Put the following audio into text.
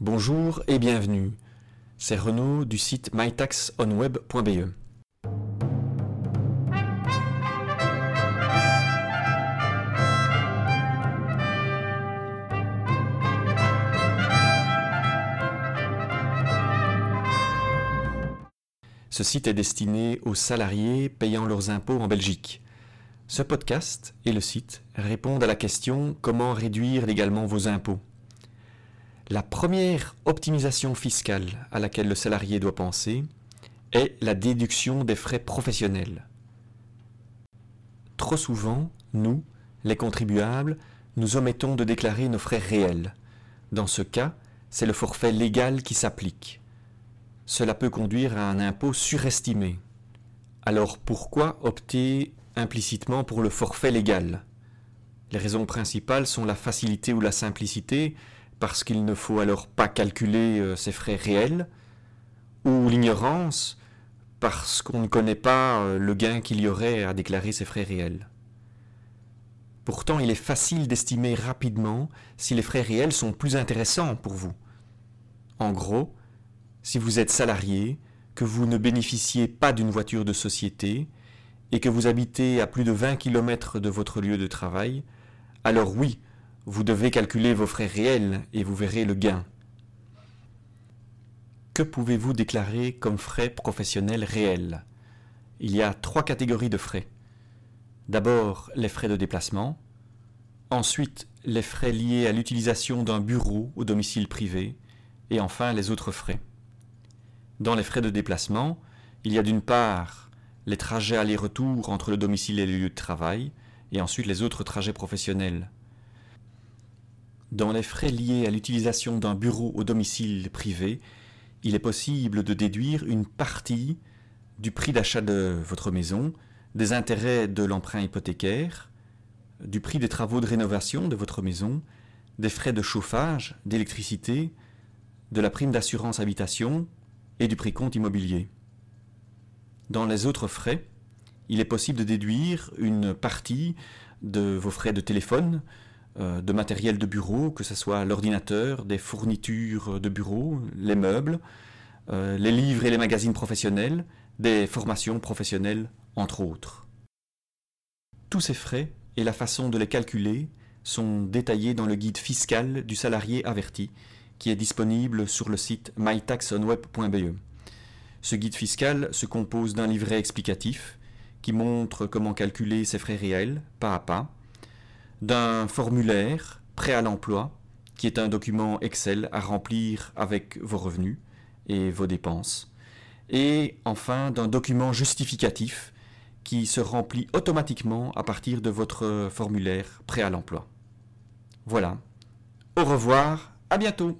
Bonjour et bienvenue. C'est Renaud du site mytaxonweb.be. Ce site est destiné aux salariés payant leurs impôts en Belgique. Ce podcast et le site répondent à la question comment réduire légalement vos impôts. La première optimisation fiscale à laquelle le salarié doit penser est la déduction des frais professionnels. Trop souvent, nous, les contribuables, nous omettons de déclarer nos frais réels. Dans ce cas, c'est le forfait légal qui s'applique. Cela peut conduire à un impôt surestimé. Alors pourquoi opter implicitement pour le forfait légal? Les raisons principales sont la facilité ou la simplicité, parce qu'il ne faut alors pas calculer euh, ses frais réels, ou l'ignorance, parce qu'on ne connaît pas euh, le gain qu'il y aurait à déclarer ses frais réels. Pourtant, il est facile d'estimer rapidement si les frais réels sont plus intéressants pour vous. En gros, si vous êtes salarié, que vous ne bénéficiez pas d'une voiture de société et que vous habitez à plus de 20 km de votre lieu de travail, alors oui, vous devez calculer vos frais réels et vous verrez le gain. Que pouvez-vous déclarer comme frais professionnels réels? Il y a trois catégories de frais. D'abord les frais de déplacement, ensuite les frais liés à l'utilisation d'un bureau au domicile privé, et enfin les autres frais. Dans les frais de déplacement, il y a d'une part les trajets aller-retour entre le domicile et le lieu de travail, et ensuite les autres trajets professionnels. Dans les frais liés à l'utilisation d'un bureau au domicile privé, il est possible de déduire une partie du prix d'achat de votre maison, des intérêts de l'emprunt hypothécaire, du prix des travaux de rénovation de votre maison, des frais de chauffage, d'électricité, de la prime d'assurance habitation et du prix compte immobilier. Dans les autres frais, il est possible de déduire une partie de vos frais de téléphone, de matériel de bureau, que ce soit l'ordinateur, des fournitures de bureau, les meubles, euh, les livres et les magazines professionnels, des formations professionnelles, entre autres. Tous ces frais et la façon de les calculer sont détaillés dans le guide fiscal du salarié averti, qui est disponible sur le site mytaxonweb.be. Ce guide fiscal se compose d'un livret explicatif qui montre comment calculer ses frais réels, pas à pas, d'un formulaire prêt à l'emploi, qui est un document Excel à remplir avec vos revenus et vos dépenses, et enfin d'un document justificatif qui se remplit automatiquement à partir de votre formulaire prêt à l'emploi. Voilà. Au revoir, à bientôt